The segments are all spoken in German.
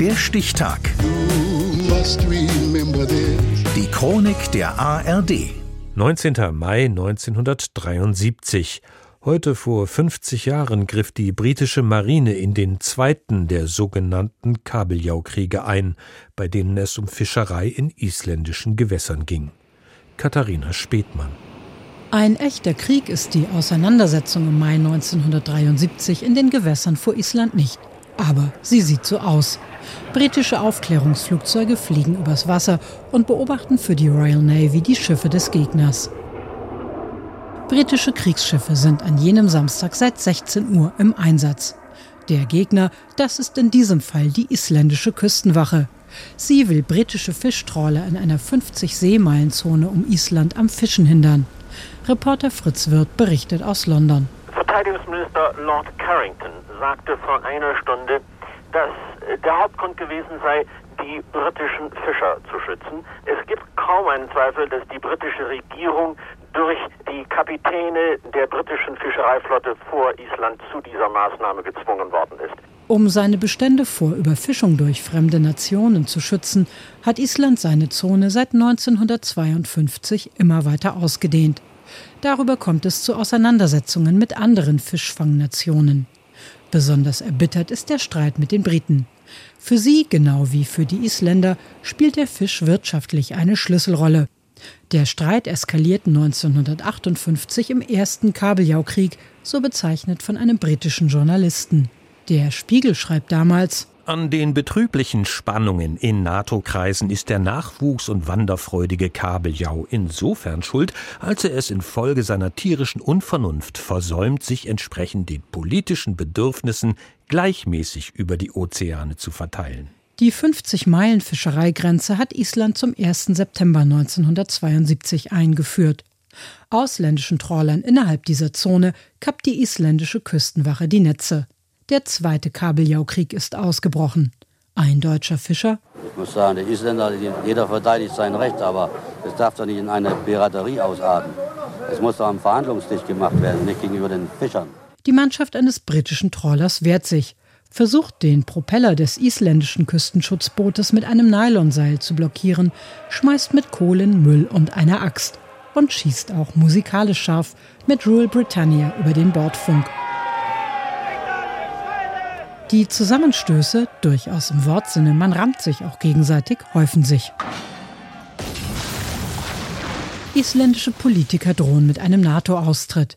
Der Stichtag. Die Chronik der ARD. 19. Mai 1973. Heute vor 50 Jahren griff die britische Marine in den zweiten der sogenannten Kabeljaukriege ein, bei denen es um Fischerei in isländischen Gewässern ging. Katharina Spethmann. Ein echter Krieg ist die Auseinandersetzung im Mai 1973 in den Gewässern vor Island nicht. Aber sie sieht so aus. Britische Aufklärungsflugzeuge fliegen übers Wasser und beobachten für die Royal Navy die Schiffe des Gegners. Britische Kriegsschiffe sind an jenem Samstag seit 16 Uhr im Einsatz. Der Gegner, das ist in diesem Fall die isländische Küstenwache. Sie will britische Fischtrawler in einer 50 Seemeilenzone um Island am Fischen hindern. Reporter Fritz Wirth berichtet aus London. Verteidigungsminister Lord Carrington sagte vor einer Stunde, dass der Hauptgrund gewesen sei, die britischen Fischer zu schützen. Es gibt kaum einen Zweifel, dass die britische Regierung durch die Kapitäne der britischen Fischereiflotte vor Island zu dieser Maßnahme gezwungen worden ist. Um seine Bestände vor Überfischung durch fremde Nationen zu schützen, hat Island seine Zone seit 1952 immer weiter ausgedehnt. Darüber kommt es zu Auseinandersetzungen mit anderen Fischfangnationen. Besonders erbittert ist der Streit mit den Briten. Für sie, genau wie für die Isländer, spielt der Fisch wirtschaftlich eine Schlüsselrolle. Der Streit eskalierte 1958 im ersten Kabeljaukrieg, so bezeichnet von einem britischen Journalisten. Der Spiegel schreibt damals, an den betrüblichen Spannungen in NATO-Kreisen ist der nachwuchs- und wanderfreudige Kabeljau insofern schuld, als er es infolge seiner tierischen Unvernunft versäumt, sich entsprechend den politischen Bedürfnissen gleichmäßig über die Ozeane zu verteilen. Die 50-Meilen-Fischereigrenze hat Island zum 1. September 1972 eingeführt. Ausländischen Trawlern innerhalb dieser Zone kappt die isländische Küstenwache die Netze. Der zweite Kabeljaukrieg ist ausgebrochen. Ein deutscher Fischer. Ich muss sagen, der Isländer, jeder verteidigt sein Recht, aber es darf doch nicht in eine Piraterie ausarten. Es muss doch am Verhandlungstisch gemacht werden, nicht gegenüber den Fischern. Die Mannschaft eines britischen Trawlers wehrt sich, versucht den Propeller des isländischen Küstenschutzbootes mit einem Nylonseil zu blockieren, schmeißt mit Kohlen, Müll und einer Axt und schießt auch musikalisch scharf mit Rule Britannia über den Bordfunk. Die Zusammenstöße, durchaus im Wortsinne, man rammt sich auch gegenseitig, häufen sich. Isländische Politiker drohen mit einem NATO-Austritt.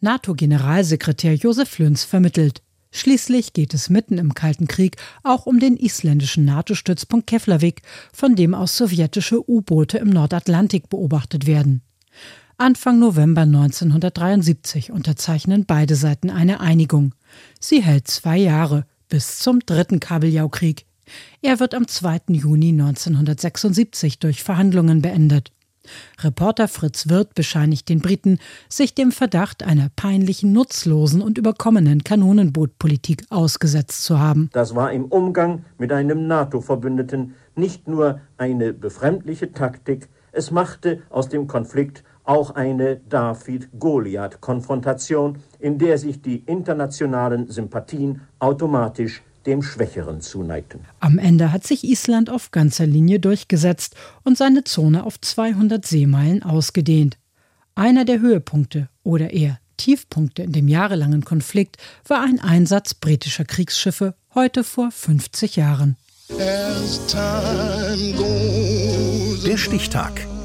NATO-Generalsekretär Josef Lünz vermittelt. Schließlich geht es mitten im Kalten Krieg auch um den isländischen NATO-Stützpunkt Keflavik, von dem aus sowjetische U-Boote im Nordatlantik beobachtet werden. Anfang November 1973 unterzeichnen beide Seiten eine Einigung. Sie hält zwei Jahre bis zum dritten Kabeljaukrieg. Er wird am 2. Juni 1976 durch Verhandlungen beendet. Reporter Fritz Wirth bescheinigt den Briten, sich dem Verdacht einer peinlichen, nutzlosen und überkommenen Kanonenbootpolitik ausgesetzt zu haben. Das war im Umgang mit einem NATO-Verbündeten nicht nur eine befremdliche Taktik, es machte aus dem Konflikt auch eine David-Goliath-Konfrontation, in der sich die internationalen Sympathien automatisch dem Schwächeren zuneigten. Am Ende hat sich Island auf ganzer Linie durchgesetzt und seine Zone auf 200 Seemeilen ausgedehnt. Einer der Höhepunkte oder eher Tiefpunkte in dem jahrelangen Konflikt war ein Einsatz britischer Kriegsschiffe heute vor 50 Jahren. Der Stichtag.